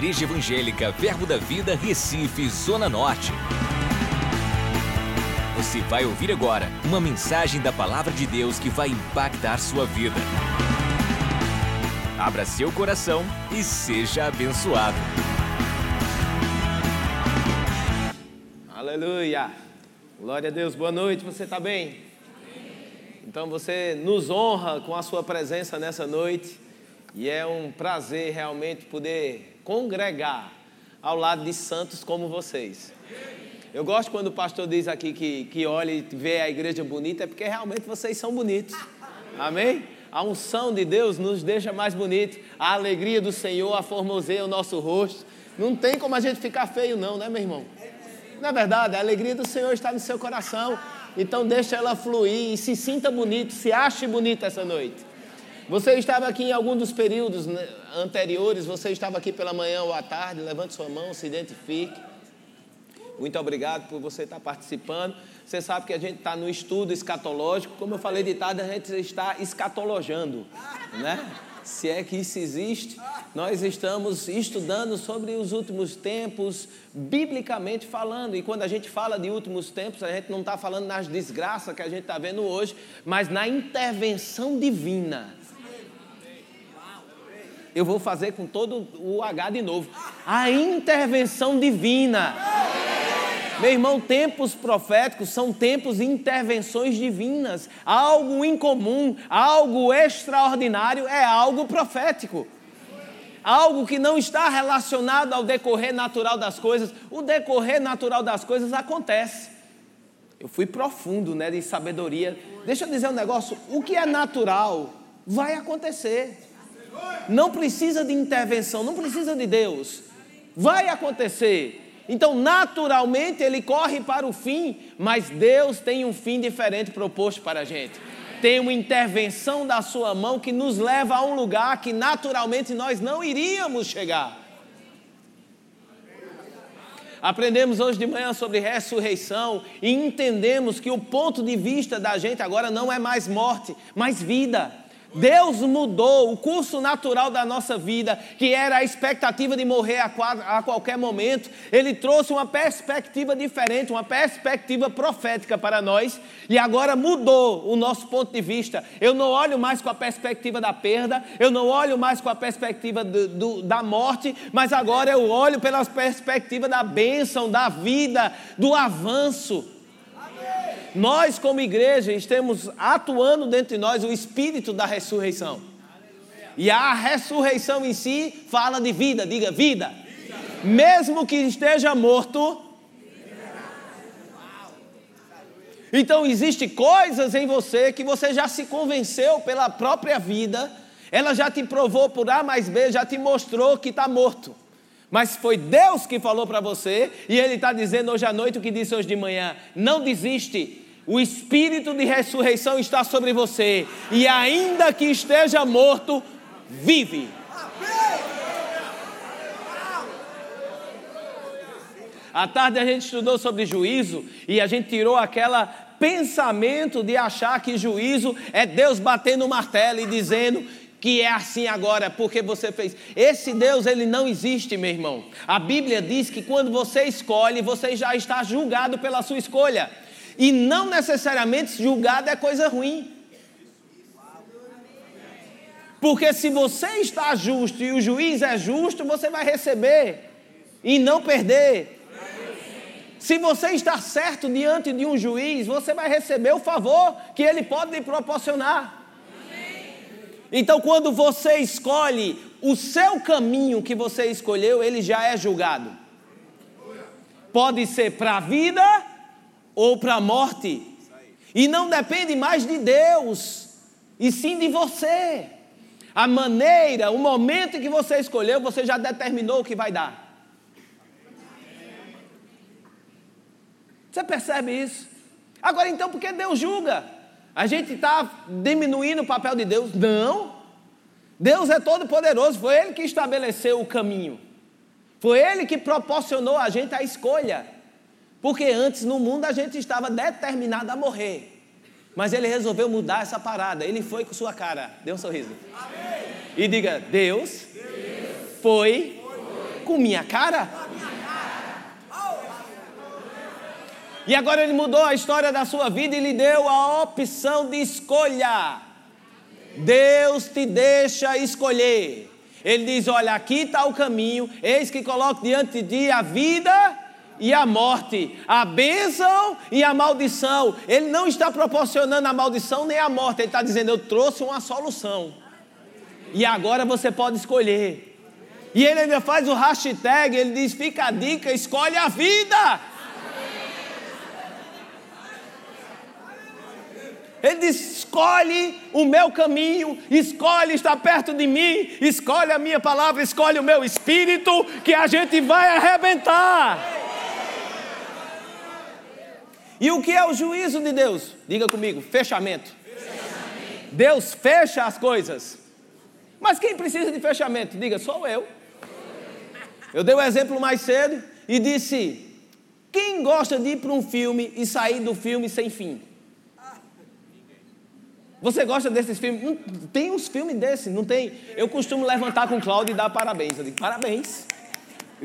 Igreja Evangélica Verbo da Vida, Recife, Zona Norte. Você vai ouvir agora uma mensagem da Palavra de Deus que vai impactar sua vida. Abra seu coração e seja abençoado. Aleluia! Glória a Deus, boa noite, você está bem? Então você nos honra com a sua presença nessa noite e é um prazer realmente poder congregar ao lado de santos como vocês. Eu gosto quando o pastor diz aqui que, que olha e vê a igreja bonita, é porque realmente vocês são bonitos. Amém? A unção de Deus nos deixa mais bonitos. A alegria do Senhor aformoseia o nosso rosto. Não tem como a gente ficar feio, não, né, meu irmão? Não é verdade? A alegria do Senhor está no seu coração. Então deixa ela fluir e se sinta bonito, se ache bonito essa noite. Você estava aqui em algum dos períodos né, anteriores, você estava aqui pela manhã ou à tarde, levante sua mão, se identifique. Muito obrigado por você estar participando. Você sabe que a gente está no estudo escatológico, como eu falei de tarde, a gente está escatologando, né? Se é que isso existe, nós estamos estudando sobre os últimos tempos, biblicamente falando. E quando a gente fala de últimos tempos, a gente não está falando nas desgraças que a gente está vendo hoje, mas na intervenção divina eu vou fazer com todo o H de novo. A intervenção divina. Meu irmão, tempos proféticos são tempos de intervenções divinas. Algo incomum, algo extraordinário é algo profético. Algo que não está relacionado ao decorrer natural das coisas. O decorrer natural das coisas acontece. Eu fui profundo, né, de sabedoria. Deixa eu dizer um negócio, o que é natural vai acontecer. Não precisa de intervenção, não precisa de Deus. Vai acontecer. Então, naturalmente, ele corre para o fim, mas Deus tem um fim diferente proposto para a gente. Tem uma intervenção da sua mão que nos leva a um lugar que naturalmente nós não iríamos chegar. Aprendemos hoje de manhã sobre ressurreição e entendemos que o ponto de vista da gente agora não é mais morte, mas vida. Deus mudou o curso natural da nossa vida, que era a expectativa de morrer a, qualquer momento. Ele trouxe uma perspectiva diferente, uma perspectiva profética para nós, e agora mudou o nosso ponto de vista. Eu não olho mais com a perspectiva da perda, eu não olho mais com a perspectiva do, do, da morte, mas agora eu olho pela perspectiva da bênção, da vida, do avanço. Nós, como igreja, estamos atuando dentro de nós o espírito da ressurreição. E a ressurreição em si fala de vida, diga vida. Mesmo que esteja morto. Então existe coisas em você que você já se convenceu pela própria vida, ela já te provou por A mais B, já te mostrou que está morto. Mas foi Deus que falou para você, e Ele está dizendo hoje à noite o que disse hoje de manhã: não desiste, o espírito de ressurreição está sobre você, e ainda que esteja morto, vive. À tarde a gente estudou sobre juízo e a gente tirou aquela pensamento de achar que juízo é Deus batendo o martelo e dizendo que é assim agora porque você fez. Esse Deus, ele não existe, meu irmão. A Bíblia diz que quando você escolhe, você já está julgado pela sua escolha. E não necessariamente julgado é coisa ruim. Porque se você está justo e o juiz é justo, você vai receber e não perder. Se você está certo diante de um juiz, você vai receber o favor que ele pode lhe proporcionar. Então, quando você escolhe o seu caminho que você escolheu, ele já é julgado. Pode ser para a vida ou para a morte. E não depende mais de Deus, e sim de você. A maneira, o momento que você escolheu, você já determinou o que vai dar. Você percebe isso? Agora então, por que Deus julga? A gente está diminuindo o papel de Deus? Não. Deus é todo poderoso, foi Ele que estabeleceu o caminho. Foi Ele que proporcionou a gente a escolha. Porque antes no mundo a gente estava determinado a morrer. Mas Ele resolveu mudar essa parada. Ele foi com sua cara. Dê um sorriso. Amém. E diga: Deus, Deus foi, foi Com minha cara? E agora ele mudou a história da sua vida e lhe deu a opção de escolha. Deus te deixa escolher. Ele diz: Olha, aqui está o caminho, eis que coloco diante de ti a vida e a morte, a bênção e a maldição. Ele não está proporcionando a maldição nem a morte, ele está dizendo: Eu trouxe uma solução. E agora você pode escolher. E ele ainda faz o hashtag, ele diz: Fica a dica, escolhe a vida. Ele diz: escolhe o meu caminho, escolhe estar perto de mim, escolhe a minha palavra, escolhe o meu espírito, que a gente vai arrebentar. E o que é o juízo de Deus? Diga comigo: fechamento. fechamento. Deus fecha as coisas. Mas quem precisa de fechamento? Diga, sou eu. Eu dei um exemplo mais cedo e disse: quem gosta de ir para um filme e sair do filme sem fim? Você gosta desses filmes? Tem uns filmes desses, não tem? Eu costumo levantar com o Cláudio e dar parabéns. Eu digo, parabéns.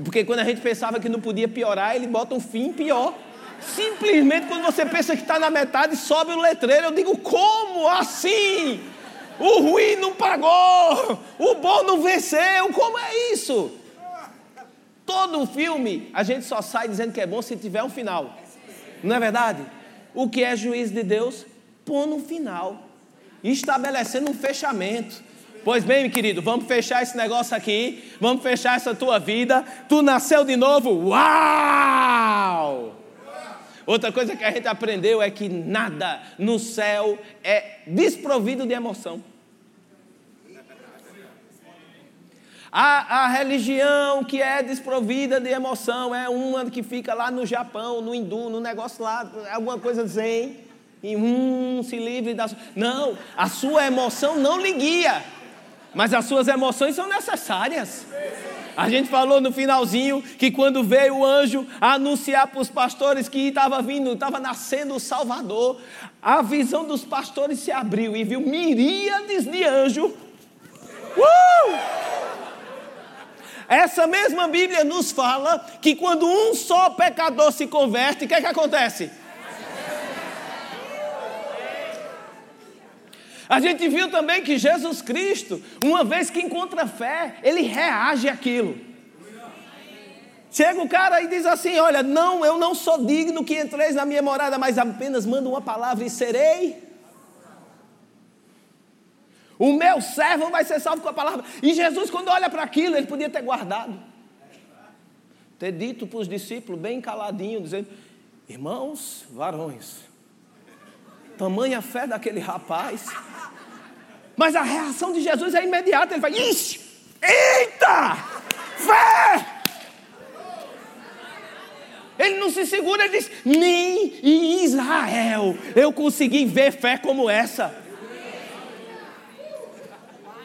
Porque quando a gente pensava que não podia piorar, ele bota um fim pior. Simplesmente quando você pensa que está na metade, sobe o letreiro. Eu digo, como assim? O ruim não pagou, o bom não venceu. Como é isso? Todo filme a gente só sai dizendo que é bom se tiver um final. Não é verdade? O que é juízo de Deus? Põe no final estabelecendo um fechamento. Pois bem, meu querido, vamos fechar esse negócio aqui, vamos fechar essa tua vida. Tu nasceu de novo, uau! Outra coisa que a gente aprendeu é que nada no céu é desprovido de emoção. A, a, religião que é desprovida de emoção é uma que fica lá no Japão, no hindu, no negócio lá, alguma coisa zen e hum, se livre da. Não, a sua emoção não lhe guia, mas as suas emoções são necessárias. A gente falou no finalzinho que quando veio o anjo anunciar para os pastores que estava vindo, estava nascendo o Salvador, a visão dos pastores se abriu e viu miríades de anjos. Uh! Essa mesma Bíblia nos fala que quando um só pecador se converte, o que, é que acontece? A gente viu também que Jesus Cristo, uma vez que encontra fé, ele reage àquilo. Chega o cara e diz assim: Olha, não, eu não sou digno que entreis na minha morada, mas apenas manda uma palavra e serei. O meu servo vai ser salvo com a palavra. E Jesus, quando olha para aquilo, ele podia ter guardado, ter dito para os discípulos, bem caladinho, dizendo: Irmãos, varões, tamanha fé daquele rapaz. Mas a reação de Jesus é imediata. Ele fala: Ixi, eita, fé! Ele não se segura, ele diz: Nem em Israel eu consegui ver fé como essa.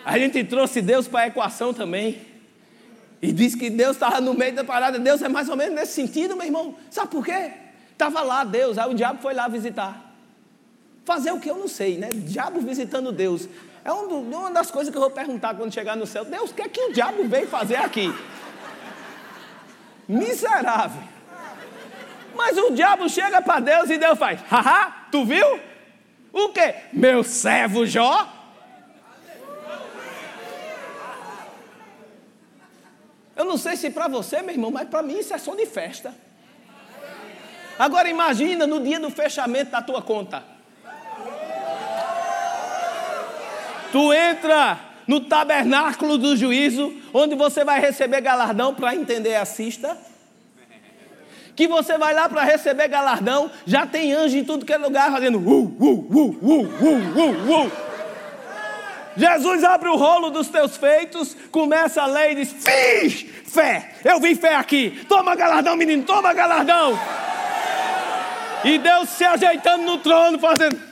A gente trouxe Deus para a equação também. E disse que Deus estava no meio da parada. Deus é mais ou menos nesse sentido, meu irmão. Sabe por quê? Estava lá Deus, aí o diabo foi lá visitar. Fazer o que eu não sei, né? Diabo visitando Deus. É um uma das coisas que eu vou perguntar quando chegar no céu. Deus, o que é que o diabo veio fazer aqui? Miserável. Mas o diabo chega para Deus e Deus faz, haha, tu viu? O que? Meu servo Jó? Eu não sei se para você, meu irmão, mas para mim isso é som de festa. Agora imagina no dia do fechamento da tua conta. Tu entra no tabernáculo do juízo, onde você vai receber galardão para entender, assista. Que você vai lá para receber galardão, já tem anjo em tudo que é lugar fazendo uh, uh, uh, uh, uh, uh, uh. Jesus abre o rolo dos teus feitos, começa a ler e diz: Fiz fé, eu vi fé aqui, toma galardão, menino, toma galardão. E Deus se ajeitando no trono, fazendo.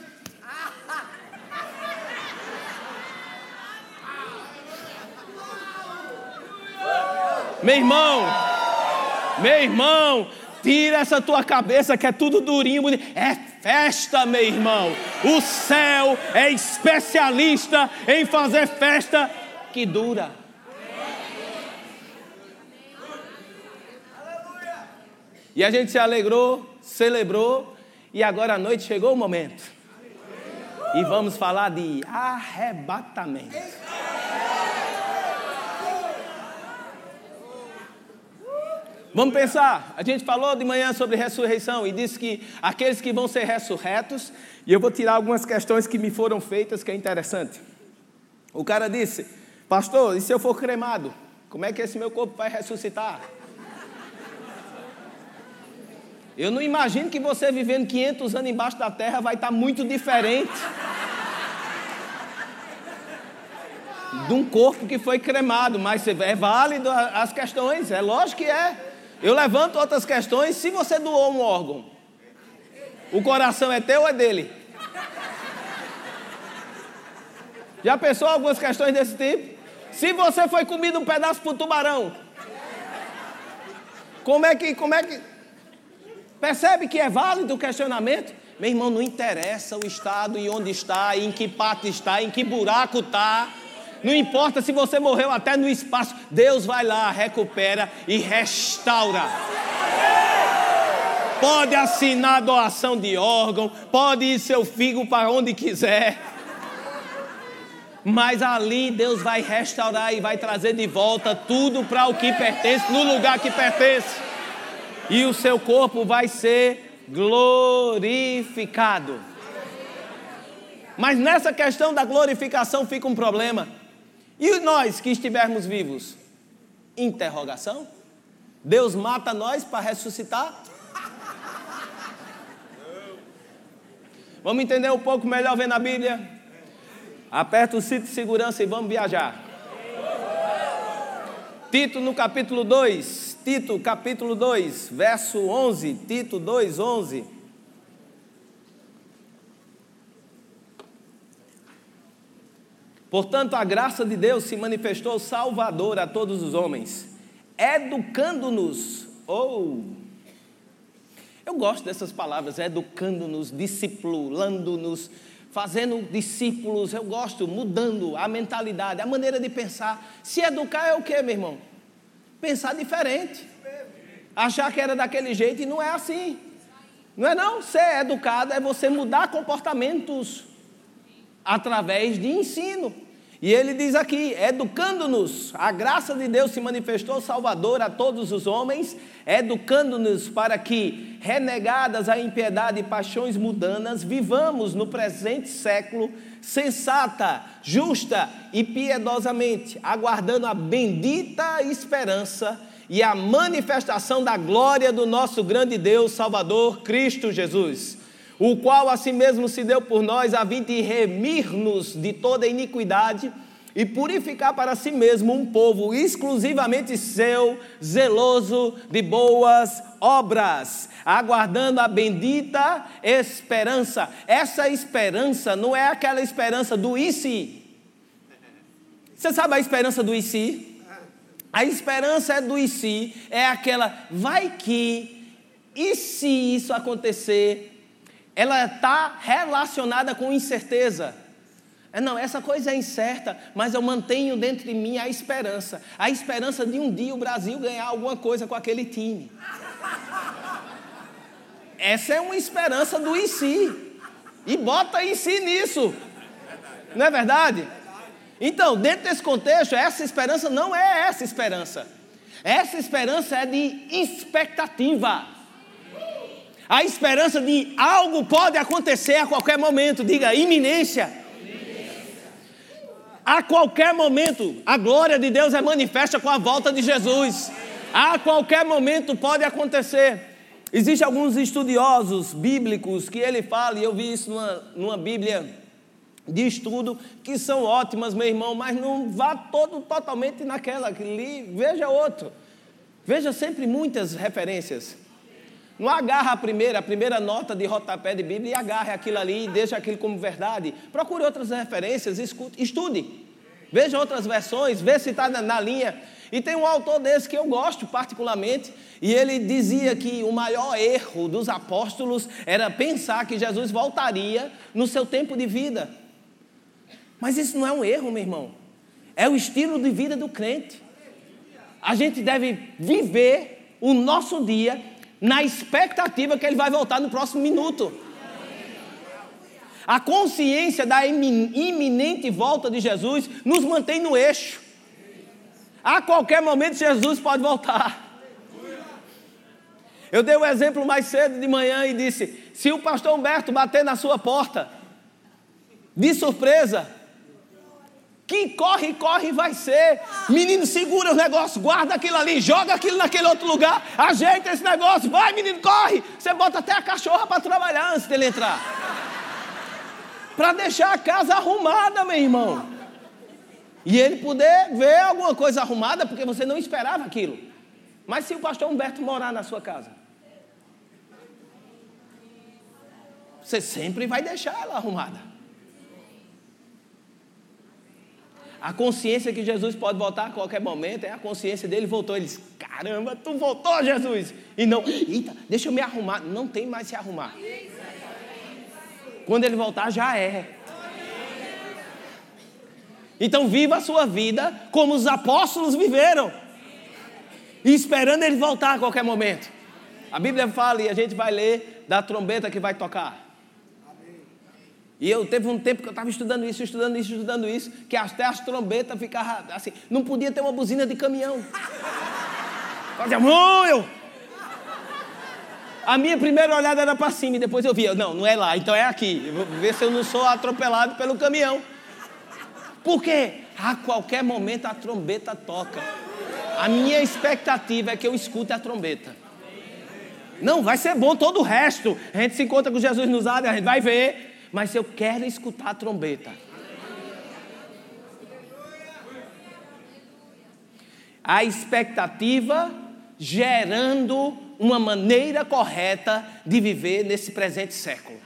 Meu irmão, meu irmão, tira essa tua cabeça que é tudo durinho, bonito. É festa, meu irmão. O céu é especialista em fazer festa que dura. E a gente se alegrou, celebrou, e agora à noite chegou o momento. E vamos falar de arrebatamento. Vamos pensar, a gente falou de manhã sobre ressurreição e disse que aqueles que vão ser ressurretos, e eu vou tirar algumas questões que me foram feitas que é interessante. O cara disse, pastor, e se eu for cremado, como é que esse meu corpo vai ressuscitar? Eu não imagino que você vivendo 500 anos embaixo da terra vai estar muito diferente de um corpo que foi cremado, mas é válido as questões, é lógico que é. Eu levanto outras questões. Se você doou um órgão, o coração é teu ou é dele? Já pensou algumas questões desse tipo? Se você foi comido um pedaço por tubarão, como é que, como é que, percebe que é válido o questionamento? Meu irmão, não interessa o estado e onde está, em que parte está, em que buraco está. Não importa se você morreu até no espaço, Deus vai lá, recupera e restaura. Pode assinar doação de órgão, pode ir seu figo para onde quiser. Mas ali Deus vai restaurar e vai trazer de volta tudo para o que pertence, no lugar que pertence. E o seu corpo vai ser glorificado. Mas nessa questão da glorificação fica um problema. E nós que estivermos vivos? Interrogação? Deus mata nós para ressuscitar? Vamos entender um pouco melhor vendo a Bíblia? Aperta o cinto de segurança e vamos viajar. Tito no capítulo 2, Tito capítulo 2, verso 11, Tito 2, 11. Portanto, a graça de Deus se manifestou salvadora a todos os homens, educando-nos, ou. Oh, eu gosto dessas palavras, educando-nos, discipulando-nos, fazendo discípulos, eu gosto, mudando a mentalidade, a maneira de pensar. Se educar é o que, meu irmão? Pensar diferente. Achar que era daquele jeito e não é assim. Não é não? Ser educado é você mudar comportamentos através de ensino. E ele diz aqui: educando-nos, a graça de Deus se manifestou salvador a todos os homens, educando-nos para que, renegadas a impiedade e paixões mudanas, vivamos no presente século sensata, justa e piedosamente, aguardando a bendita esperança e a manifestação da glória do nosso grande Deus Salvador Cristo Jesus o qual a si mesmo se deu por nós a fim de remir-nos de toda iniquidade e purificar para si mesmo um povo exclusivamente seu, zeloso de boas obras, aguardando a bendita esperança. Essa esperança não é aquela esperança do e se. Você sabe a esperança do e se? A esperança é do e se, é aquela vai que, e se isso acontecer, ela está relacionada com incerteza. É, não, essa coisa é incerta, mas eu mantenho dentro de mim a esperança. A esperança de um dia o Brasil ganhar alguma coisa com aquele time. Essa é uma esperança do em si. E bota em si nisso. Não é verdade? Então, dentro desse contexto, essa esperança não é essa esperança. Essa esperança é de expectativa. A esperança de algo pode acontecer a qualquer momento, diga iminência. A qualquer momento, a glória de Deus é manifesta com a volta de Jesus. A qualquer momento pode acontecer. Existem alguns estudiosos bíblicos que ele fala, e eu vi isso numa, numa Bíblia de estudo, que são ótimas, meu irmão, mas não vá todo totalmente naquela que li, veja outro. Veja sempre muitas referências. Não agarra a primeira, a primeira nota de rodapé de Bíblia e agarre aquilo ali e deixa aquilo como verdade. Procure outras referências, escute, estude. Veja outras versões, vê se está na, na linha. E tem um autor desse que eu gosto particularmente, e ele dizia que o maior erro dos apóstolos era pensar que Jesus voltaria no seu tempo de vida. Mas isso não é um erro, meu irmão. É o estilo de vida do crente. A gente deve viver o nosso dia na expectativa que ele vai voltar no próximo minuto. A consciência da iminente volta de Jesus nos mantém no eixo. A qualquer momento Jesus pode voltar. Eu dei o um exemplo mais cedo de manhã e disse: se o pastor Humberto bater na sua porta, de surpresa, que corre, corre vai ser. Menino, segura o negócio, guarda aquilo ali, joga aquilo naquele outro lugar, ajeita esse negócio, vai menino, corre. Você bota até a cachorra para trabalhar antes dele entrar. Para deixar a casa arrumada, meu irmão. E ele poder ver alguma coisa arrumada, porque você não esperava aquilo. Mas se o pastor Humberto morar na sua casa, você sempre vai deixar ela arrumada. A consciência que Jesus pode voltar a qualquer momento é a consciência dele voltou. Ele disse: Caramba, tu voltou, Jesus! E não, eita, deixa eu me arrumar. Não tem mais se arrumar. Quando ele voltar, já é. Então, viva a sua vida como os apóstolos viveram, e esperando ele voltar a qualquer momento. A Bíblia fala, e a gente vai ler, da trombeta que vai tocar. E eu teve um tempo que eu estava estudando isso, estudando isso, estudando isso, que até as trombetas ficavam assim, não podia ter uma buzina de caminhão. Fazia muito! A minha primeira olhada era para cima e depois eu via, não, não é lá, então é aqui. Eu vou ver se eu não sou atropelado pelo caminhão. Por quê? A qualquer momento a trombeta toca. A minha expectativa é que eu escute a trombeta. Não, vai ser bom todo o resto. A gente se encontra com Jesus nos ares, a gente vai ver mas eu quero escutar a trombeta. A expectativa gerando uma maneira correta de viver nesse presente século.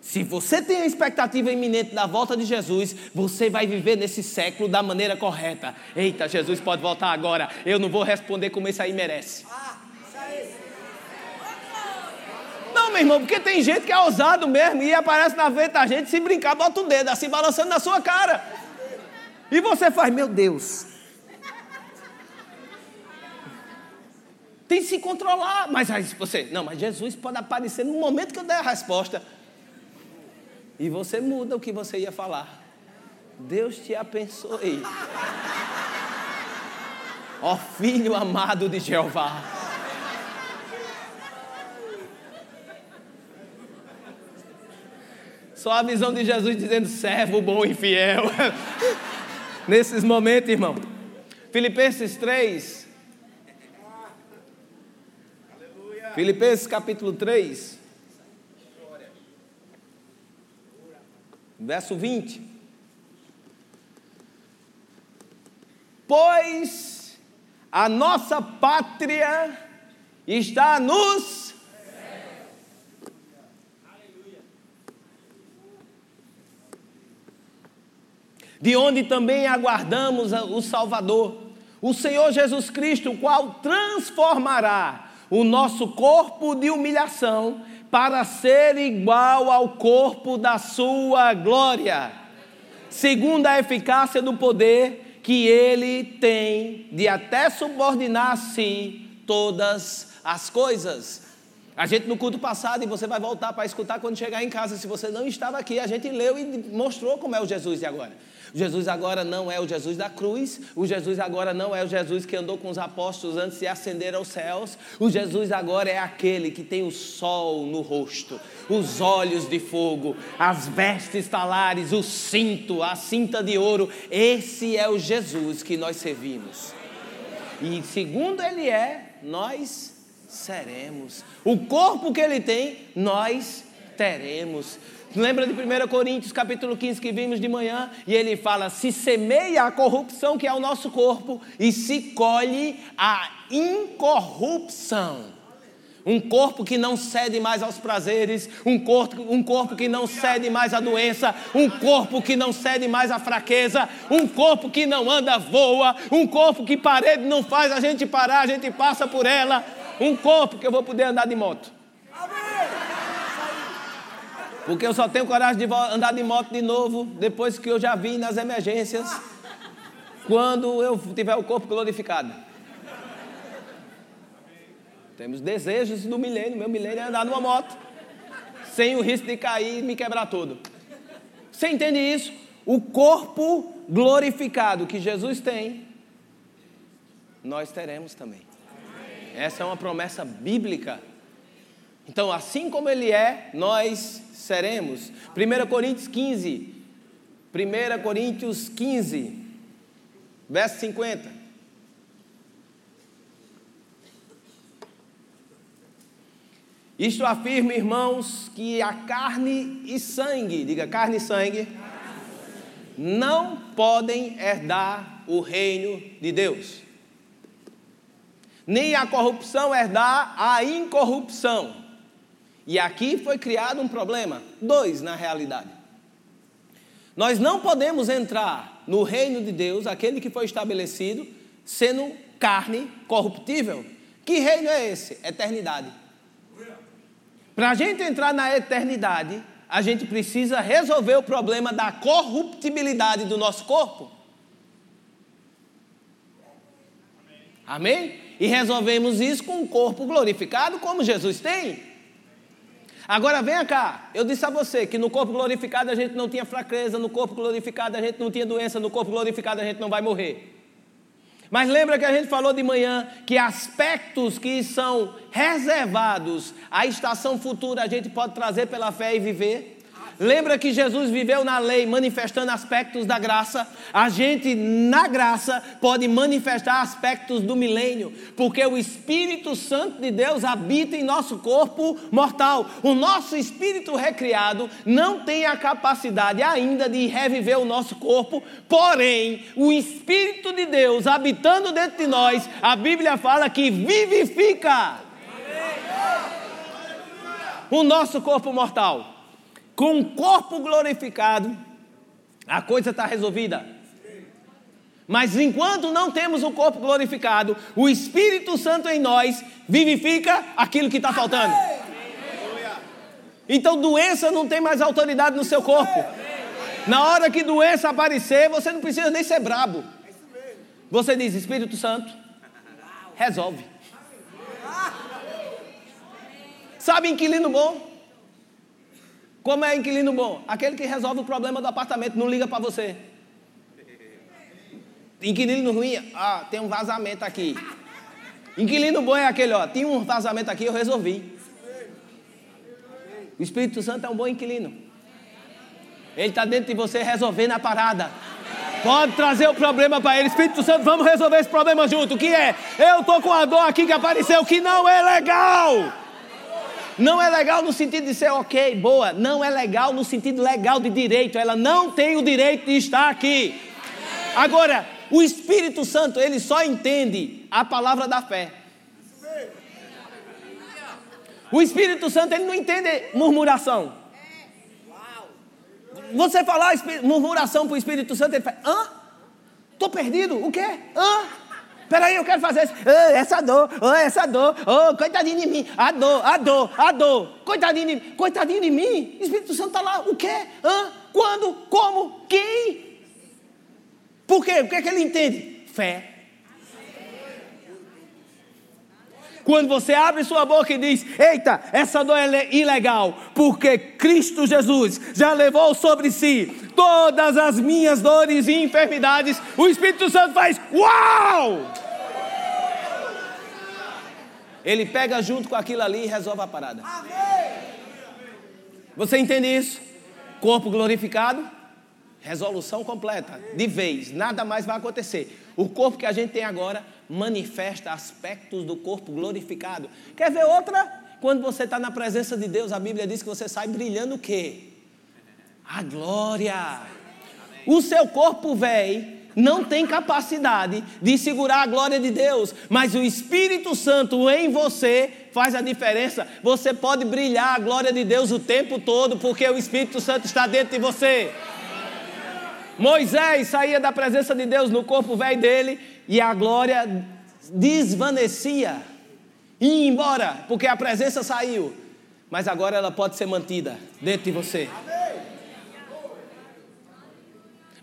Se você tem a expectativa iminente da volta de Jesus, você vai viver nesse século da maneira correta. Eita, Jesus pode voltar agora. Eu não vou responder como esse aí merece. Não, meu irmão, porque tem gente que é ousado mesmo e aparece na frente da gente, se brincar, bota o dedo assim, balançando na sua cara. E você faz, meu Deus. Tem que se controlar. Mas aí você, não, mas Jesus pode aparecer no momento que eu der a resposta. E você muda o que você ia falar. Deus te abençoe. Ó filho amado de Jeová. Só a visão de Jesus dizendo servo bom e fiel. Nesses momentos, irmão. Filipenses 3. Filipenses capítulo 3. Verso 20. Pois a nossa pátria está nos de onde também aguardamos o Salvador, o Senhor Jesus Cristo, o qual transformará o nosso corpo de humilhação para ser igual ao corpo da sua glória, segundo a eficácia do poder que ele tem de até subordinar a si todas as coisas. A gente no culto passado, e você vai voltar para escutar quando chegar em casa, se você não estava aqui, a gente leu e mostrou como é o Jesus de agora. Jesus agora não é o Jesus da cruz, o Jesus agora não é o Jesus que andou com os apóstolos antes de ascender aos céus, o Jesus agora é aquele que tem o sol no rosto, os olhos de fogo, as vestes talares, o cinto, a cinta de ouro. Esse é o Jesus que nós servimos. E segundo ele é, nós seremos. O corpo que ele tem, nós teremos. Lembra de 1 Coríntios capítulo 15 que vimos de manhã? E ele fala: se semeia a corrupção que é o nosso corpo e se colhe a incorrupção. Um corpo que não cede mais aos prazeres, um corpo, um corpo que não cede mais à doença, um corpo que não cede mais à fraqueza, um corpo que não anda, voa, um corpo que parede não faz a gente parar, a gente passa por ela, um corpo que eu vou poder andar de moto. Porque eu só tenho coragem de andar de moto de novo depois que eu já vi nas emergências, quando eu tiver o corpo glorificado. Temos desejos do milênio. Meu milênio é andar numa moto, sem o risco de cair e me quebrar todo. Você entende isso? O corpo glorificado que Jesus tem, nós teremos também. Essa é uma promessa bíblica. Então, assim como ele é, nós seremos. 1 Coríntios 15. 1 Coríntios 15, verso 50. Isto afirma, irmãos, que a carne e sangue, diga carne e sangue, não podem herdar o reino de Deus. Nem a corrupção herdar a incorrupção. E aqui foi criado um problema, dois na realidade. Nós não podemos entrar no reino de Deus, aquele que foi estabelecido, sendo carne corruptível. Que reino é esse? Eternidade. Para a gente entrar na eternidade, a gente precisa resolver o problema da corruptibilidade do nosso corpo. Amém? E resolvemos isso com um corpo glorificado, como Jesus tem. Agora venha cá, eu disse a você que no corpo glorificado a gente não tinha fraqueza, no corpo glorificado a gente não tinha doença, no corpo glorificado a gente não vai morrer. Mas lembra que a gente falou de manhã que aspectos que são reservados à estação futura a gente pode trazer pela fé e viver? Lembra que Jesus viveu na lei manifestando aspectos da graça? A gente, na graça, pode manifestar aspectos do milênio, porque o Espírito Santo de Deus habita em nosso corpo mortal. O nosso espírito recriado não tem a capacidade ainda de reviver o nosso corpo, porém, o Espírito de Deus habitando dentro de nós, a Bíblia fala que vivifica o nosso corpo mortal com o corpo glorificado, a coisa está resolvida. Mas enquanto não temos o corpo glorificado, o Espírito Santo em nós vivifica aquilo que está faltando. Então doença não tem mais autoridade no seu corpo. Na hora que doença aparecer, você não precisa nem ser brabo. Você diz, Espírito Santo, resolve. Sabe inquilino bom? Como é inquilino bom? Aquele que resolve o problema do apartamento, não liga para você. Inquilino ruim, ah, tem um vazamento aqui. Inquilino bom é aquele, ó, tem um vazamento aqui, eu resolvi. O Espírito Santo é um bom inquilino. Ele está dentro de você resolvendo a parada. Pode trazer o problema para ele. Espírito Santo, vamos resolver esse problema junto. O que é? Eu estou com a dor aqui que apareceu que não é legal. Não é legal no sentido de ser ok, boa. Não é legal no sentido legal de direito. Ela não tem o direito de estar aqui. Agora, o Espírito Santo, ele só entende a palavra da fé. O Espírito Santo, ele não entende murmuração. Você falar murmuração para o Espírito Santo, ele fala: hã? Estou perdido? O quê? Hã? Peraí, eu quero fazer isso. Essa dor, essa dor, oh, coitadinho de mim. A dor, a dor, a dor. Coitadinho de, coitadinho de mim. Espírito Santo está lá. O quê? Quando? Como? Quem? Por quê? O que é que ele entende? Fé. Quando você abre sua boca e diz: Eita, essa dor é ilegal, porque Cristo Jesus já levou sobre si todas as minhas dores e enfermidades, o Espírito Santo faz: Uau! Ele pega junto com aquilo ali e resolve a parada. Você entende isso? Corpo glorificado, resolução completa, de vez, nada mais vai acontecer. O corpo que a gente tem agora manifesta aspectos do corpo glorificado. Quer ver outra? Quando você está na presença de Deus, a Bíblia diz que você sai brilhando o quê? A glória. O seu corpo velho não tem capacidade de segurar a glória de Deus, mas o Espírito Santo em você faz a diferença. Você pode brilhar a glória de Deus o tempo todo, porque o Espírito Santo está dentro de você. Moisés saía da presença de Deus no corpo velho dele e a glória desvanecia, ia embora, porque a presença saiu. Mas agora ela pode ser mantida dentro de você.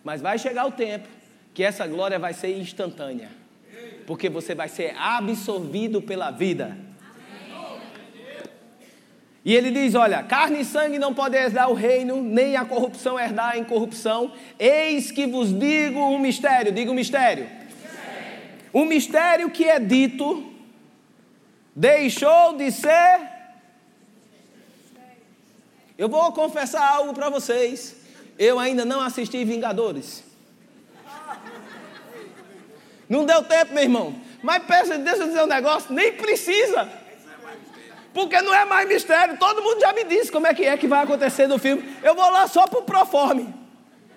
Mas vai chegar o tempo que essa glória vai ser instantânea, porque você vai ser absorvido pela vida. E ele diz: Olha, carne e sangue não podem herdar o reino, nem a corrupção herdar a incorrupção. Eis que vos digo um mistério. Diga um mistério. O mistério que é dito deixou de ser. Eu vou confessar algo para vocês. Eu ainda não assisti Vingadores. Não deu tempo, meu irmão. Mas pensa, deixa eu dizer um negócio, nem precisa. Porque não é mais mistério. Todo mundo já me disse como é que é que vai acontecer no filme. Eu vou lá só pro proforme.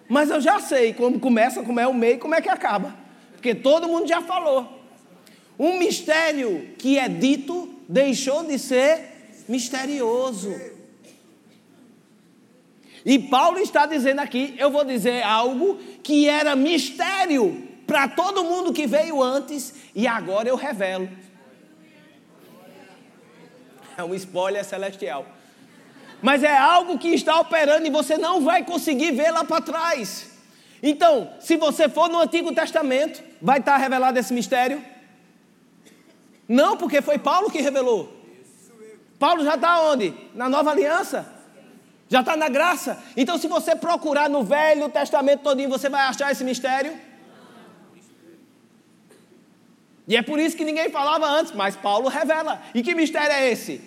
Mas eu já sei como começa, como é o meio, como é que acaba. Porque todo mundo já falou. Um mistério que é dito deixou de ser misterioso. E Paulo está dizendo aqui: eu vou dizer algo que era mistério para todo mundo que veio antes, e agora eu revelo. É um spoiler celestial. Mas é algo que está operando e você não vai conseguir ver lá para trás. Então, se você for no Antigo Testamento, vai estar revelado esse mistério? Não, porque foi Paulo que revelou. Paulo já está onde? Na nova aliança. Já está na graça. Então, se você procurar no Velho Testamento todinho, você vai achar esse mistério? E é por isso que ninguém falava antes, mas Paulo revela. E que mistério é esse?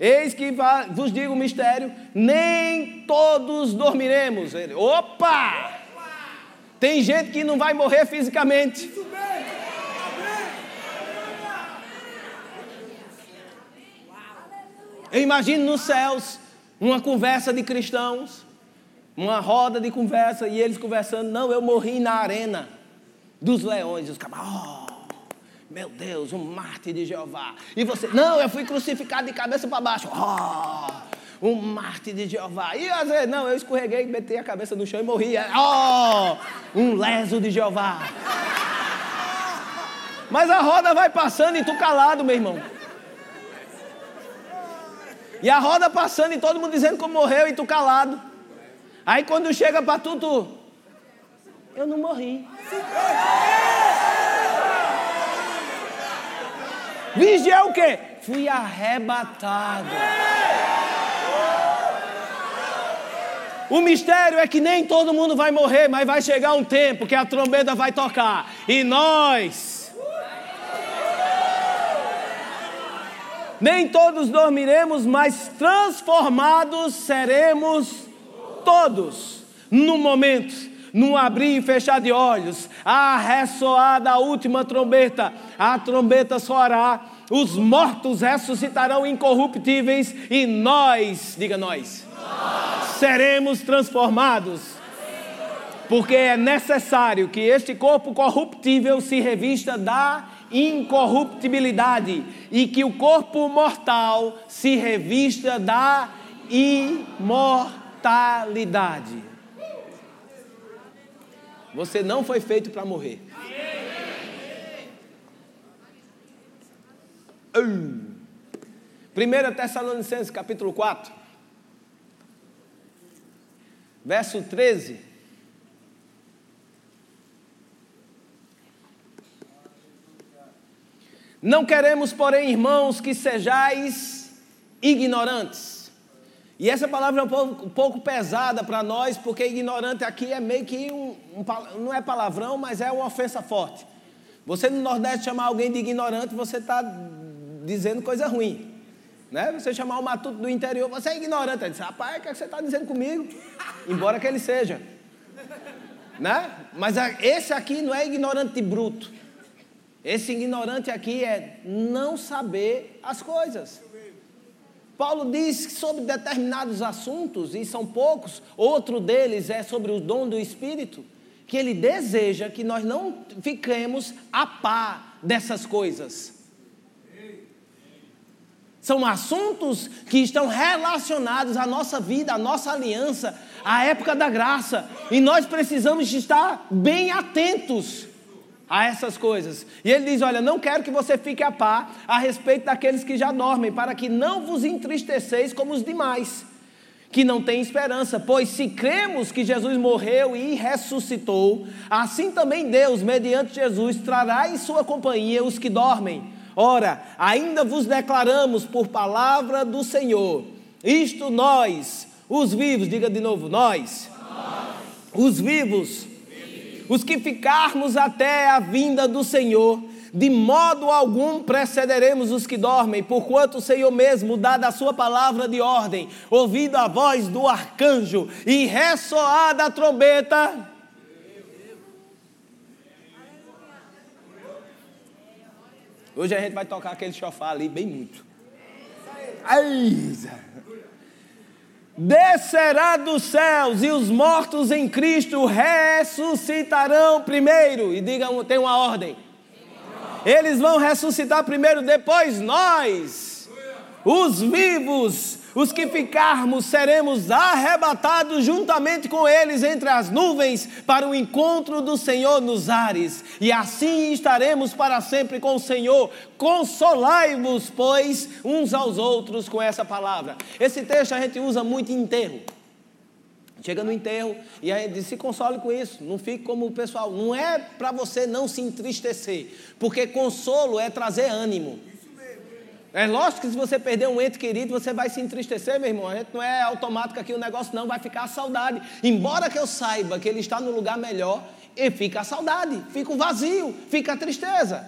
Eis que vos digo o mistério: nem todos dormiremos. Ele, opa! Tem gente que não vai morrer fisicamente. Eu imagino nos céus uma conversa de cristãos, uma roda de conversa, e eles conversando. Não, eu morri na arena dos leões. Os caras, oh, meu Deus, um mártir de Jeová. E você, não, eu fui crucificado de cabeça para baixo. Oh, um mártir de Jeová. E às vezes, não, eu escorreguei, meti a cabeça no chão e morri. Oh, um leso de Jeová. Mas a roda vai passando e tu calado, meu irmão. E a roda passando e todo mundo dizendo como morreu e tu calado. Aí quando chega para tu, tu. Eu não morri. Vigia é o quê? Fui arrebatado. O mistério é que nem todo mundo vai morrer, mas vai chegar um tempo que a trombeta vai tocar. E nós. Nem todos dormiremos, mas transformados seremos todos no momento num abrir e fechar de olhos, a ressoar da última trombeta, a trombeta soará, os mortos ressuscitarão incorruptíveis e nós, diga nós, nós. seremos transformados. Porque é necessário que este corpo corruptível se revista da incorruptibilidade e que o corpo mortal se revista da imortalidade. Você não foi feito para morrer. 1 Tessalonicenses capítulo 4, verso 13. Não queremos, porém, irmãos, que sejais ignorantes e essa palavra é um pouco, um pouco pesada para nós, porque ignorante aqui é meio que um, um, não é palavrão, mas é uma ofensa forte. Você no Nordeste chamar alguém de ignorante, você está dizendo coisa ruim. Né? Você chamar o matuto do interior, você é ignorante. Ele diz, rapaz, o que, é que você está dizendo comigo? Embora que ele seja. Né? Mas esse aqui não é ignorante bruto. Esse ignorante aqui é não saber as coisas. Paulo diz sobre determinados assuntos, e são poucos, outro deles é sobre o dom do Espírito, que ele deseja que nós não fiquemos a par dessas coisas. São assuntos que estão relacionados à nossa vida, à nossa aliança, à época da graça, e nós precisamos estar bem atentos a essas coisas. E ele diz: Olha, não quero que você fique a par a respeito daqueles que já dormem, para que não vos entristeceis como os demais, que não têm esperança. Pois se cremos que Jesus morreu e ressuscitou, assim também Deus, mediante Jesus, trará em sua companhia os que dormem. Ora, ainda vos declaramos por palavra do Senhor Isto nós, os vivos, diga de novo, nós, nós. os vivos, os que ficarmos até a vinda do Senhor, de modo algum precederemos os que dormem, porquanto o Senhor mesmo, dada a sua palavra de ordem, ouvido a voz do arcanjo e ressoada a trombeta, Hoje a gente vai tocar aquele chofar ali bem muito. Ai, descerá dos céus e os mortos em Cristo ressuscitarão primeiro. E digam, tem uma ordem. Eles vão ressuscitar primeiro, depois nós, os vivos, os que ficarmos seremos arrebatados juntamente com eles entre as nuvens para o encontro do Senhor nos ares, e assim estaremos para sempre com o Senhor. Consolai-vos, pois, uns aos outros com essa palavra. Esse texto a gente usa muito em enterro. Chega no enterro e aí diz, se console com isso, não fique como o pessoal. Não é para você não se entristecer, porque consolo é trazer ânimo. É lógico que se você perder um ente querido, você vai se entristecer, meu irmão. A gente não é automático aqui o negócio, não, vai ficar a saudade. Embora que eu saiba que ele está no lugar melhor, e fica a saudade, fica o vazio, fica a tristeza.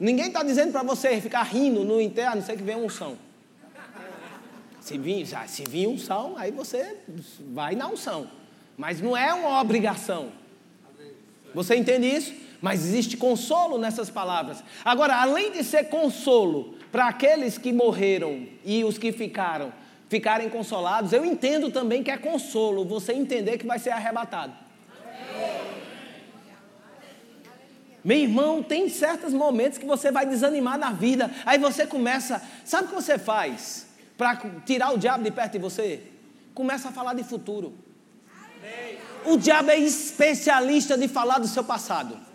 Ninguém está dizendo para você ficar rindo no enterro, a não ser que venha unção. Se vir, se vir unção, aí você vai na unção. Mas não é uma obrigação. Você entende isso? Mas existe consolo nessas palavras. Agora, além de ser consolo para aqueles que morreram e os que ficaram, ficarem consolados, eu entendo também que é consolo você entender que vai ser arrebatado. Meu irmão, tem certos momentos que você vai desanimar na vida, aí você começa, sabe o que você faz para tirar o diabo de perto de você? Começa a falar de futuro. O diabo é especialista de falar do seu passado.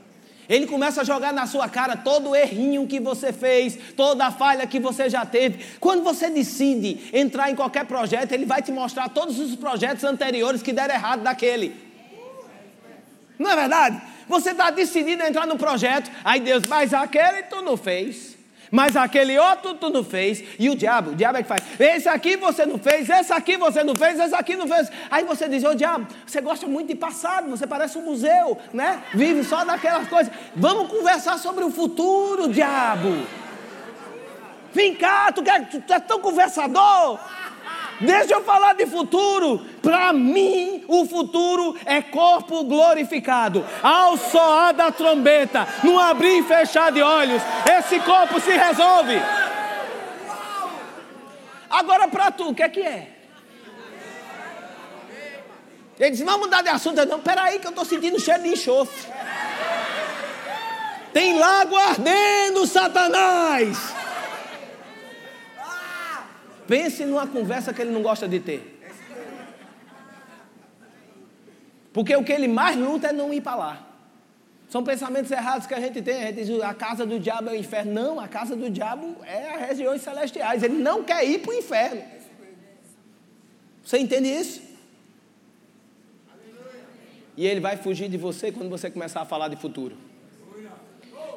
Ele começa a jogar na sua cara todo o errinho que você fez, toda a falha que você já teve. Quando você decide entrar em qualquer projeto, ele vai te mostrar todos os projetos anteriores que deram errado daquele. Não é verdade? Você está decidido a entrar no projeto, aí Deus, mas aquele tu não fez. Mas aquele outro tu não fez, e o diabo, o diabo é que faz. Esse aqui você não fez, esse aqui você não fez, esse aqui não fez. Aí você diz, ô oh, diabo, você gosta muito de passado, você parece um museu, né? Vive só daquelas coisas. Vamos conversar sobre o futuro, diabo. Vem cá, tu, quer, tu é tão conversador. Deixa eu falar de futuro. Para mim, o futuro é corpo glorificado. Ao soar da trombeta, no abrir e fechar de olhos, esse corpo se resolve. Agora, para tu, o que é que é? Ele disse: Vamos mudar de assunto. Eu, não, peraí, que eu estou sentindo cheiro de enxofre. Tem lago ardendo, Satanás. Pense numa conversa que ele não gosta de ter. Porque o que ele mais luta é não ir para lá. São pensamentos errados que a gente tem. A gente diz a casa do diabo é o inferno. Não, a casa do diabo é as regiões celestiais. Ele não quer ir para o inferno. Você entende isso? E ele vai fugir de você quando você começar a falar de futuro.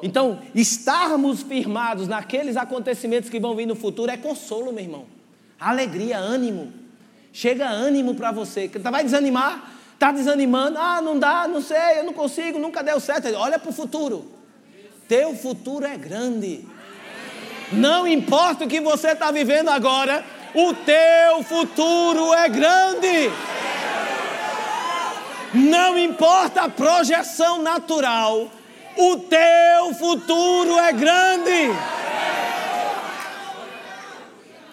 Então, estarmos firmados naqueles acontecimentos que vão vir no futuro é consolo, meu irmão alegria, ânimo. Chega ânimo para você. Vai desanimar? Está desanimando? Ah, não dá, não sei, eu não consigo, nunca deu certo. Olha para o futuro. Teu futuro é grande. Não importa o que você está vivendo agora, o teu futuro é grande. Não importa a projeção natural, o teu futuro é grande.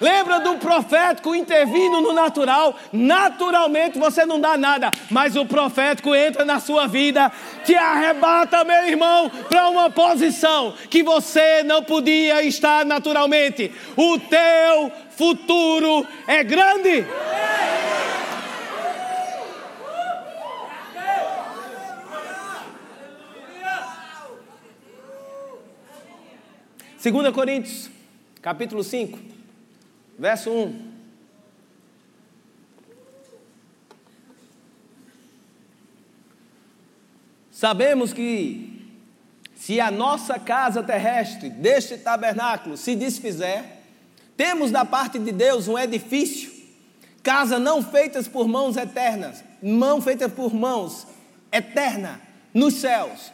Lembra do profético intervindo no natural? Naturalmente você não dá nada, mas o profético entra na sua vida, te arrebata, meu irmão, para uma posição que você não podia estar naturalmente. O teu futuro é grande. Segunda Coríntios, capítulo 5. Verso 1. Sabemos que se a nossa casa terrestre deste tabernáculo se desfizer, Temos da parte de Deus um edifício, casa não feitas por mãos eternas, mão feita por mãos eterna nos céus.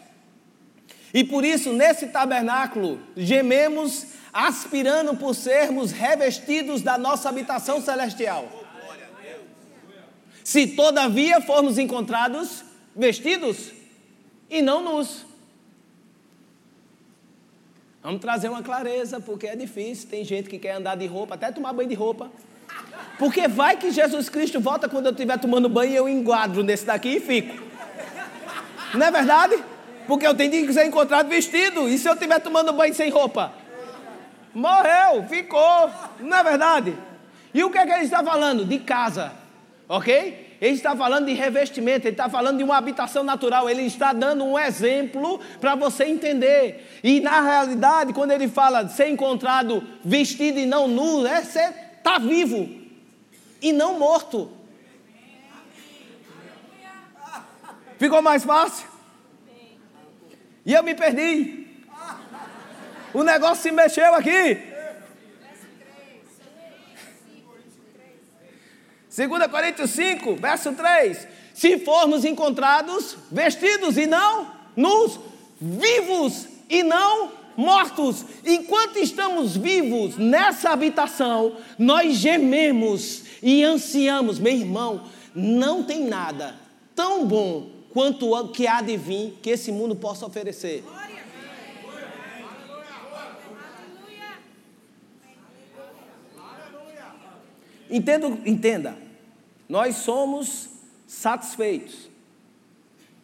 E por isso, nesse tabernáculo, gememos aspirando por sermos revestidos da nossa habitação celestial. Se todavia formos encontrados vestidos e não nus. Vamos trazer uma clareza, porque é difícil. Tem gente que quer andar de roupa, até tomar banho de roupa. Porque vai que Jesus Cristo volta quando eu estiver tomando banho e eu enquadro nesse daqui e fico. Não é verdade? Porque eu tenho que ser encontrado vestido. E se eu estiver tomando banho sem roupa? Morreu, ficou. Não é verdade? E o que é que ele está falando? De casa. Ok? Ele está falando de revestimento, ele está falando de uma habitação natural, ele está dando um exemplo para você entender. E na realidade, quando ele fala de ser encontrado vestido e não nu, é ser tá vivo e não morto. Ficou mais fácil? E eu me perdi. O negócio se mexeu aqui. 2 Coríntios 5, verso 3: Se formos encontrados vestidos e não nus, vivos e não mortos, enquanto estamos vivos nessa habitação, nós gememos e ansiamos, meu irmão, não tem nada tão bom quanto o que há de vir que esse mundo possa oferecer. Entenda, entenda, nós somos satisfeitos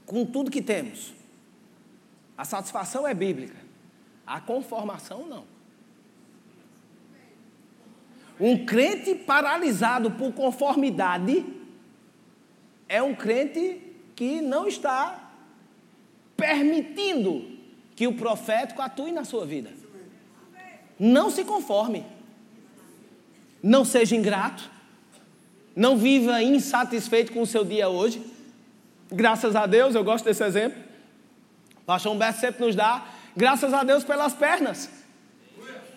com tudo que temos. A satisfação é bíblica, a conformação não. Um crente paralisado por conformidade é um crente que não está permitindo que o profético atue na sua vida. Não se conforme. Não seja ingrato. Não viva insatisfeito com o seu dia hoje. Graças a Deus, eu gosto desse exemplo. O pastor Humberto sempre nos dá. Graças a Deus pelas pernas.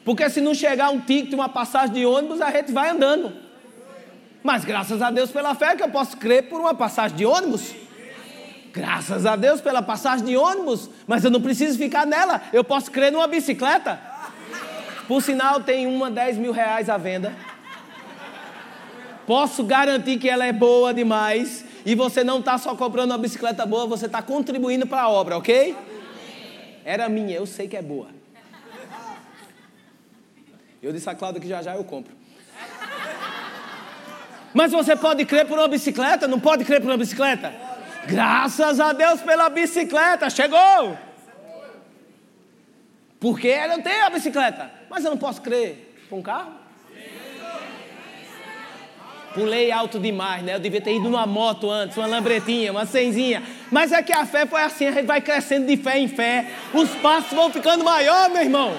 Porque se não chegar um ticket, uma passagem de ônibus, a gente vai andando. Mas graças a Deus pela fé que eu posso crer por uma passagem de ônibus. Graças a Deus pela passagem de ônibus, mas eu não preciso ficar nela. Eu posso crer numa bicicleta. Por sinal, tem uma 10 mil reais à venda. Posso garantir que ela é boa demais. E você não está só comprando uma bicicleta boa, você está contribuindo para a obra, ok? Era minha, eu sei que é boa. Eu disse a Cláudia que já já eu compro. Mas você pode crer por uma bicicleta? Não pode crer por uma bicicleta? Graças a Deus pela bicicleta, chegou! Porque eu tenho a bicicleta, mas eu não posso crer por um carro? Pulei alto demais, né? Eu devia ter ido numa moto antes, uma lambretinha, uma cenzinha. Mas é que a fé foi assim, a gente vai crescendo de fé em fé. Os passos vão ficando maior, meu irmão.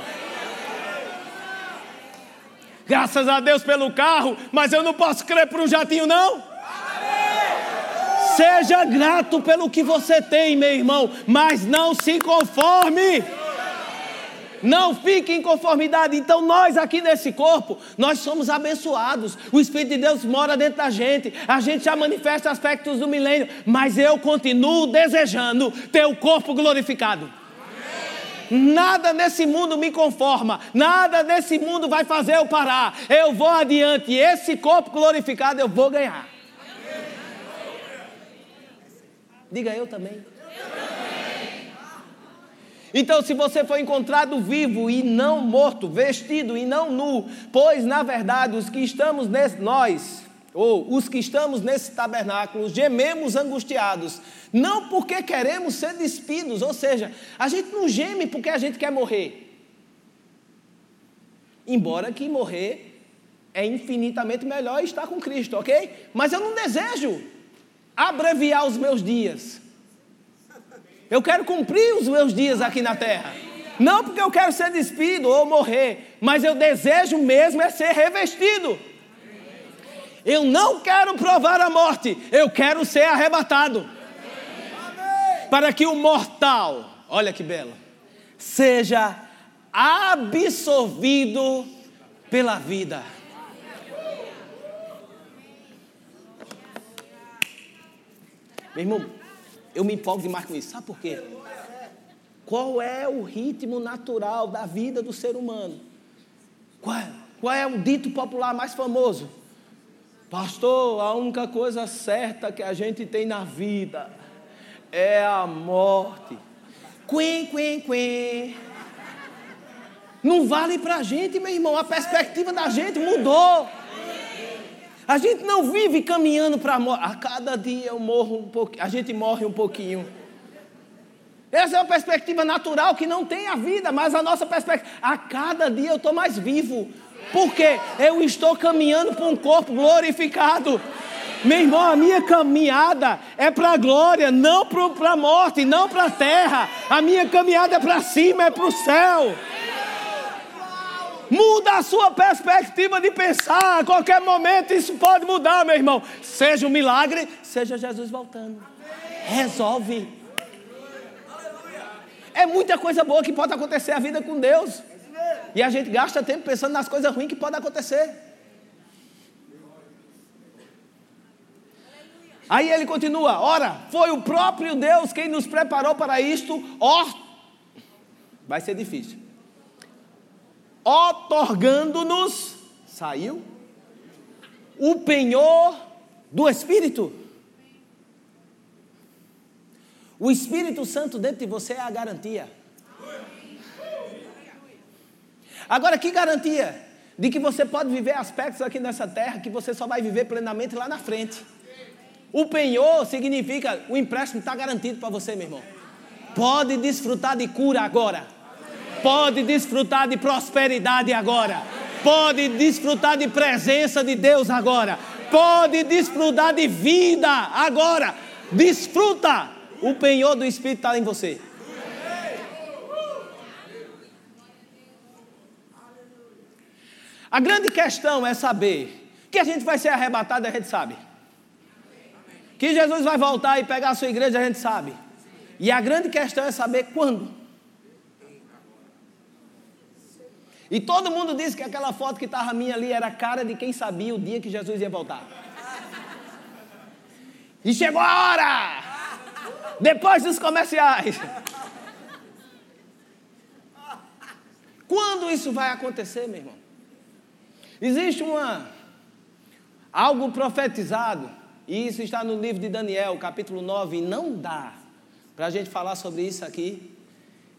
Graças a Deus pelo carro, mas eu não posso crer por um jatinho, não. Seja grato pelo que você tem, meu irmão, mas não se conforme. Não fique em conformidade. Então, nós aqui nesse corpo, nós somos abençoados. O Espírito de Deus mora dentro da gente. A gente já manifesta aspectos do milênio. Mas eu continuo desejando ter o corpo glorificado. Nada nesse mundo me conforma, nada nesse mundo vai fazer eu parar. Eu vou adiante, esse corpo glorificado eu vou ganhar. Diga eu também. Então, se você foi encontrado vivo e não morto, vestido e não nu, pois na verdade os que estamos nesse, nós, ou os que estamos nesse tabernáculo, gememos angustiados, não porque queremos ser despidos, ou seja, a gente não geme porque a gente quer morrer. Embora que morrer é infinitamente melhor estar com Cristo, ok? Mas eu não desejo abreviar os meus dias. Eu quero cumprir os meus dias aqui na terra. Não porque eu quero ser despido ou morrer, mas eu desejo mesmo é ser revestido. Eu não quero provar a morte, eu quero ser arrebatado. Para que o mortal, olha que belo, seja absorvido pela vida. Meu irmão, eu me empolgo demais com isso. Sabe por quê? Qual é o ritmo natural da vida do ser humano? Qual é, qual é o dito popular mais famoso? Pastor, a única coisa certa que a gente tem na vida é a morte. Quen, quen, quen. Não vale para a gente, meu irmão. A perspectiva da gente mudou. A gente não vive caminhando para a morte. A cada dia eu morro um pouquinho. A gente morre um pouquinho. Essa é uma perspectiva natural que não tem a vida, mas a nossa perspectiva. A cada dia eu estou mais vivo. Porque eu estou caminhando para um corpo glorificado. Meu irmão, a minha caminhada é para a glória, não para a morte, não para a terra. A minha caminhada é para cima, é para o céu. Muda a sua perspectiva de pensar. A qualquer momento isso pode mudar, meu irmão. Seja um milagre, seja Jesus voltando. Resolve. É muita coisa boa que pode acontecer a vida com Deus. E a gente gasta tempo pensando nas coisas ruins que podem acontecer. Aí ele continua: ora, foi o próprio Deus quem nos preparou para isto. Ó, vai ser difícil otorgando-nos, saiu, o penhor do Espírito. O Espírito Santo dentro de você é a garantia. Agora, que garantia? De que você pode viver aspectos aqui nessa terra que você só vai viver plenamente lá na frente. O penhor significa o empréstimo está garantido para você, meu irmão. Pode desfrutar de cura agora pode desfrutar de prosperidade agora, pode desfrutar de presença de Deus agora, pode desfrutar de vida agora. Desfruta, o penhor do Espírito está em você. A grande questão é saber que a gente vai ser arrebatado, a gente sabe. Que Jesus vai voltar e pegar a sua igreja, a gente sabe. E a grande questão é saber quando. E todo mundo disse que aquela foto que estava minha ali era a cara de quem sabia o dia que Jesus ia voltar. E chegou a hora! Depois dos comerciais. Quando isso vai acontecer, meu irmão? Existe uma algo profetizado, e isso está no livro de Daniel, capítulo 9, e não dá para a gente falar sobre isso aqui.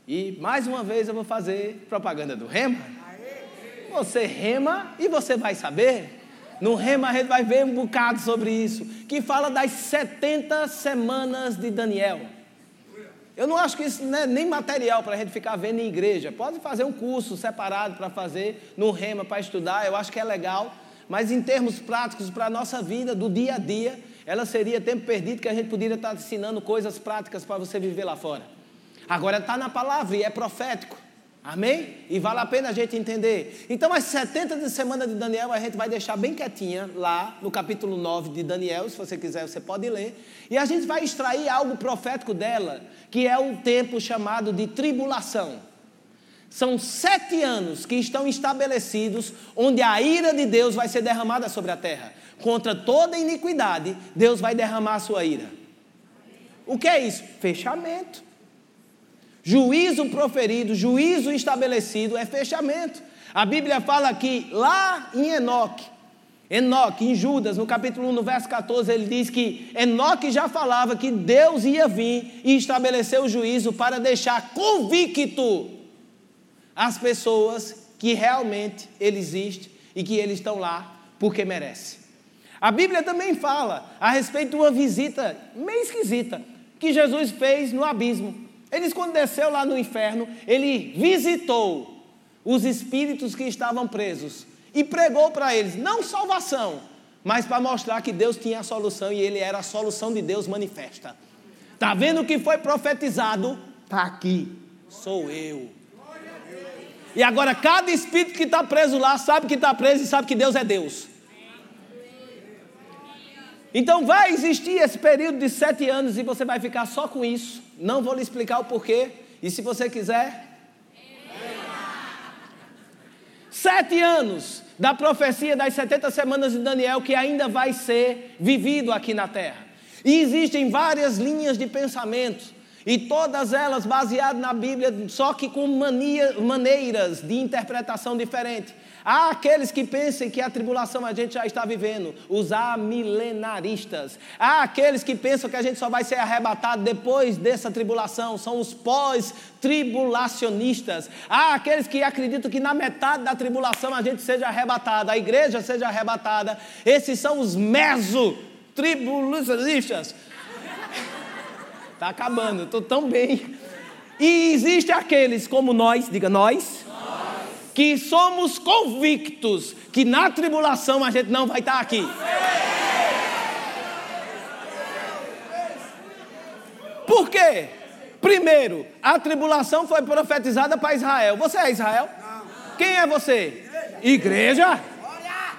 E mais uma vez eu vou fazer propaganda do Rema. Você rema e você vai saber. No rema a gente vai ver um bocado sobre isso, que fala das 70 semanas de Daniel. Eu não acho que isso não é nem material para a gente ficar vendo em igreja. Pode fazer um curso separado para fazer no rema para estudar, eu acho que é legal. Mas em termos práticos para a nossa vida, do dia a dia, ela seria tempo perdido que a gente poderia estar ensinando coisas práticas para você viver lá fora. Agora está na palavra e é profético. Amém? E vale a pena a gente entender. Então, as 70 de semana de Daniel a gente vai deixar bem quietinha lá no capítulo 9 de Daniel. Se você quiser, você pode ler. E a gente vai extrair algo profético dela, que é o tempo chamado de tribulação. São sete anos que estão estabelecidos, onde a ira de Deus vai ser derramada sobre a terra. Contra toda iniquidade, Deus vai derramar a sua ira. O que é isso? Fechamento. Juízo proferido, juízo estabelecido é fechamento. A Bíblia fala que lá em Enoque, Enoque, em Judas, no capítulo 1, no verso 14, ele diz que Enoque já falava que Deus ia vir e estabelecer o juízo para deixar convicto as pessoas que realmente ele existe e que eles estão lá porque merece. A Bíblia também fala a respeito de uma visita meio esquisita que Jesus fez no abismo. Ele, quando desceu lá no inferno, ele visitou os espíritos que estavam presos e pregou para eles, não salvação, mas para mostrar que Deus tinha a solução e ele era a solução de Deus manifesta. Está vendo o que foi profetizado? Está aqui, sou eu. E agora, cada espírito que está preso lá sabe que está preso e sabe que Deus é Deus. Então vai existir esse período de sete anos e você vai ficar só com isso. Não vou lhe explicar o porquê. E se você quiser. Sete anos da profecia das 70 semanas de Daniel que ainda vai ser vivido aqui na terra. E existem várias linhas de pensamento, e todas elas baseadas na Bíblia, só que com mania, maneiras de interpretação diferentes. Há aqueles que pensem que a tribulação a gente já está vivendo, os amilenaristas. Há aqueles que pensam que a gente só vai ser arrebatado depois dessa tribulação, são os pós-tribulacionistas. Há aqueles que acreditam que na metade da tribulação a gente seja arrebatado, a igreja seja arrebatada. Esses são os meso-tribulacionistas. Está acabando, estou tão bem. E existe aqueles como nós, diga nós que somos convictos que na tribulação a gente não vai estar aqui. Por quê? Primeiro, a tribulação foi profetizada para Israel. Você é Israel? Quem é você? Igreja?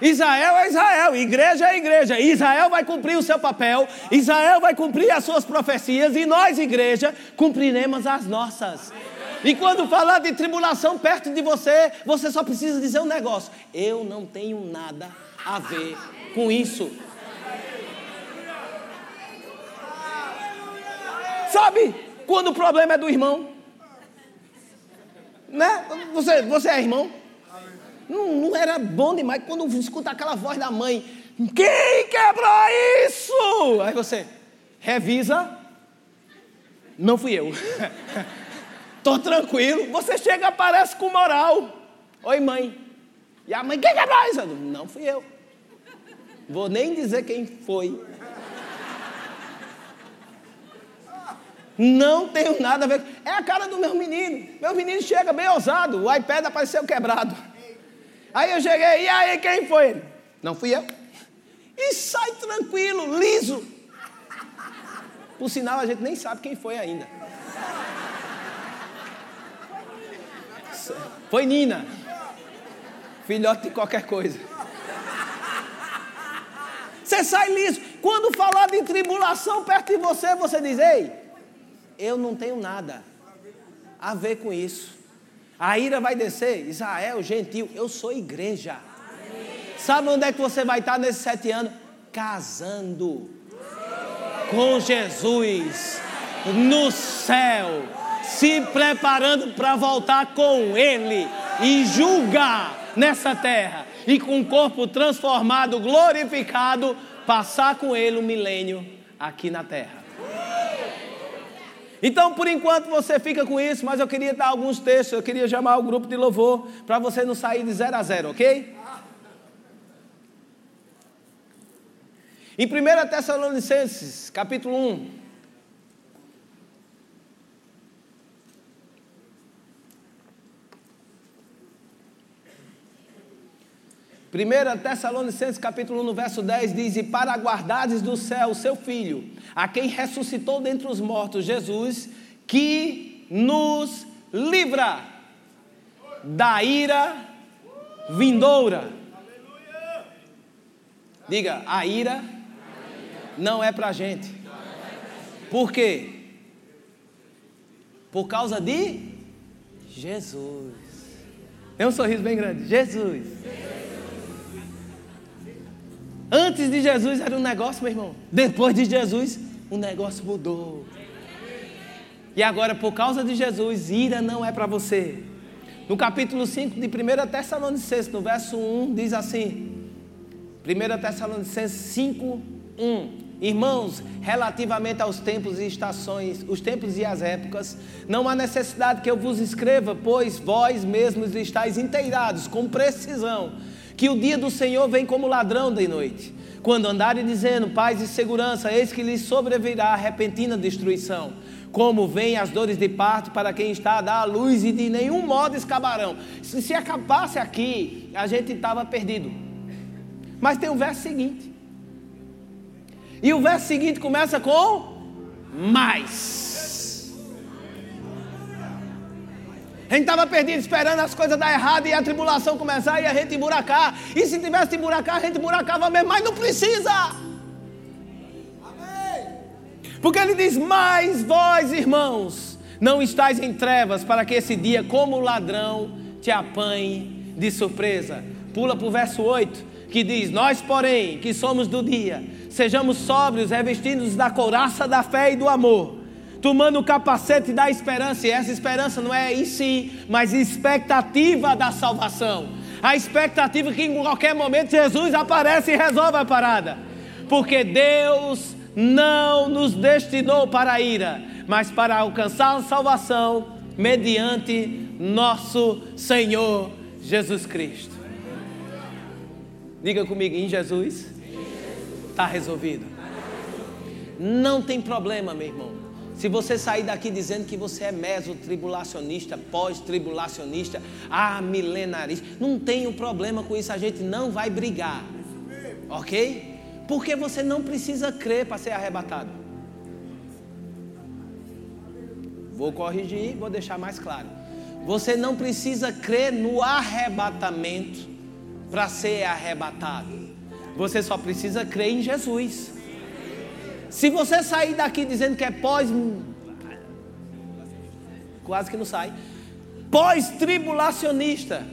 Israel é Israel, igreja é igreja. Israel vai cumprir o seu papel, Israel vai cumprir as suas profecias e nós, igreja, cumpriremos as nossas. E quando falar de tribulação perto de você, você só precisa dizer um negócio: eu não tenho nada a ver com isso. Sabe quando o problema é do irmão? Né? Você, você é irmão? Não, não era bom demais quando escuta aquela voz da mãe. Quem quebrou isso? Aí você revisa. Não fui eu. Estou tranquilo. Você chega aparece com moral. Oi, mãe. E a mãe, quem que é mais? Não fui eu. Vou nem dizer quem foi. Não tenho nada a ver. É a cara do meu menino. Meu menino chega bem ousado. O iPad apareceu quebrado. Aí eu cheguei, e aí quem foi ele? Não fui eu. E sai tranquilo, liso. Por sinal, a gente nem sabe quem foi ainda. Foi Nina. Filhote de qualquer coisa. Você sai liso. Quando falar de tribulação perto de você, você diz: Ei, eu não tenho nada a ver com isso. A ira vai descer. Israel, gentil, eu sou igreja. Sabe onde é que você vai estar nesses sete anos? Casando com Jesus no céu se preparando para voltar com Ele e julgar nessa terra e com o corpo transformado, glorificado, passar com Ele o um milênio aqui na terra. Então, por enquanto, você fica com isso, mas eu queria dar alguns textos, eu queria chamar o grupo de louvor para você não sair de zero a zero, ok? Em 1 Tessalonicenses, capítulo 1, 1 Tessalonicenses capítulo 1, verso 10 diz: E para guardares do céu o seu Filho, a quem ressuscitou dentre os mortos, Jesus, que nos livra da ira vindoura. Diga, a ira não é para a gente. Por quê? Por causa de Jesus. Tem um sorriso bem grande. Jesus. Antes de Jesus era um negócio, meu irmão. Depois de Jesus, o negócio mudou. E agora, por causa de Jesus, ira não é para você. No capítulo 5 de 1 Tessalonicenses, no verso 1, diz assim: 1 Tessalonicenses 5, 1. Irmãos, relativamente aos tempos e estações, os tempos e as épocas, não há necessidade que eu vos escreva, pois vós mesmos estáis inteirados com precisão que o dia do Senhor vem como ladrão de noite. Quando andarem dizendo paz e segurança, eis que lhes sobrevirá a repentina destruição. Como vêm as dores de parto para quem está a dar a luz e de nenhum modo escaparão. Se, se acabasse aqui, a gente estava perdido. Mas tem o verso seguinte. E o verso seguinte começa com mais. A gente estava perdido esperando as coisas dar errado e a tribulação começar e a gente emburacar. E se tivesse emburacar, a gente emburacava mesmo, mas não precisa. Porque ele diz: Mas vós, irmãos, não estáis em trevas para que esse dia, como ladrão, te apanhe de surpresa. Pula para o verso 8, que diz: Nós, porém, que somos do dia, sejamos sóbrios, revestidos da couraça da fé e do amor, tomando o capacete da esperança, e essa esperança não é em si, mas expectativa da salvação. A expectativa que em qualquer momento Jesus aparece e resolve a parada. Porque Deus não nos destinou para a ira, mas para alcançar a salvação mediante nosso Senhor Jesus Cristo. Diga comigo, em Jesus está resolvido. Não tem problema, meu irmão. Se você sair daqui dizendo que você é meso-tribulacionista, pós-tribulacionista, ah, milenarista, não tem um problema com isso, a gente não vai brigar. Ok? Porque você não precisa crer para ser arrebatado. Vou corrigir, vou deixar mais claro. Você não precisa crer no arrebatamento para ser arrebatado. Você só precisa crer em Jesus. Se você sair daqui dizendo que é pós. Quase que não sai. Pós-tribulacionista.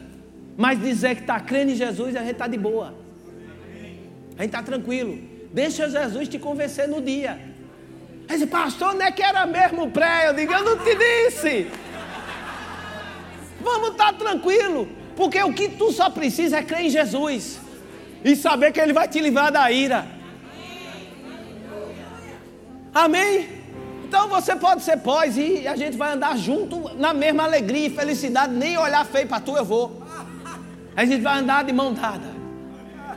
Mas dizer que está crendo em Jesus, a gente está de boa. A gente está tranquilo. Deixa Jesus te convencer no dia. Aí diz, pastor, não é que era mesmo pré? Eu digo, eu não te disse. Vamos estar tá tranquilo. Porque o que tu só precisa é crer em Jesus. E saber que Ele vai te livrar da ira. Amém? Então você pode ser pós e a gente vai andar junto na mesma alegria e felicidade, nem olhar feio para tu eu vou. A gente vai andar de mão dada.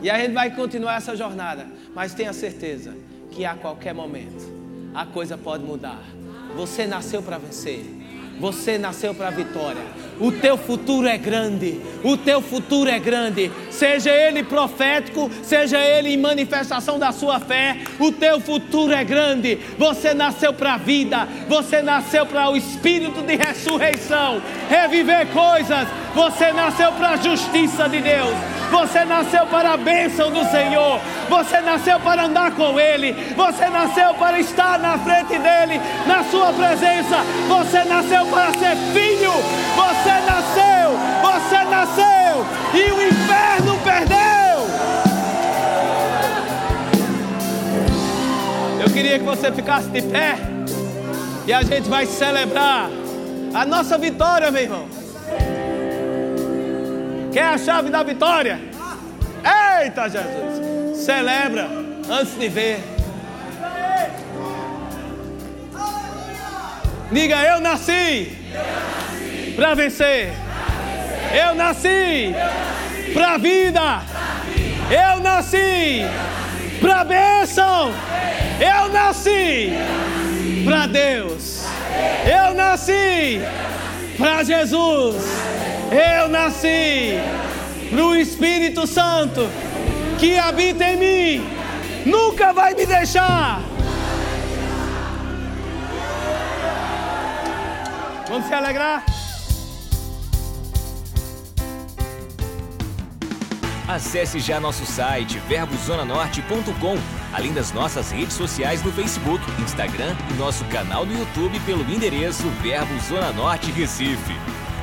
E a gente vai continuar essa jornada. Mas tenha certeza que a qualquer momento a coisa pode mudar. Você nasceu para vencer. Você nasceu para a vitória. O teu futuro é grande. O teu futuro é grande. Seja ele profético, seja ele em manifestação da sua fé, o teu futuro é grande. Você nasceu para a vida. Você nasceu para o espírito de ressurreição, reviver coisas. Você nasceu para a justiça de Deus. Você nasceu para a bênção do Senhor. Você nasceu para andar com Ele. Você nasceu para estar na frente dEle, na Sua presença. Você nasceu para ser filho. Você nasceu. Você nasceu. E o inferno perdeu. Eu queria que você ficasse de pé. E a gente vai celebrar a nossa vitória, meu irmão. Quer a chave da vitória? Eita Jesus! Celebra antes de ver. Diga, eu nasci, nasci. para vencer. vencer. Eu nasci, nasci. para a vida. Eu nasci, para bênção. Eu nasci, para Deus. Eu nasci para Jesus. Eu nasci para o Espírito Santo que habita em mim, nunca vai me deixar. Vamos se alegrar? Acesse já nosso site verbozonanorte.com, além das nossas redes sociais no Facebook, Instagram e nosso canal no YouTube pelo endereço Verbo Zona Norte Recife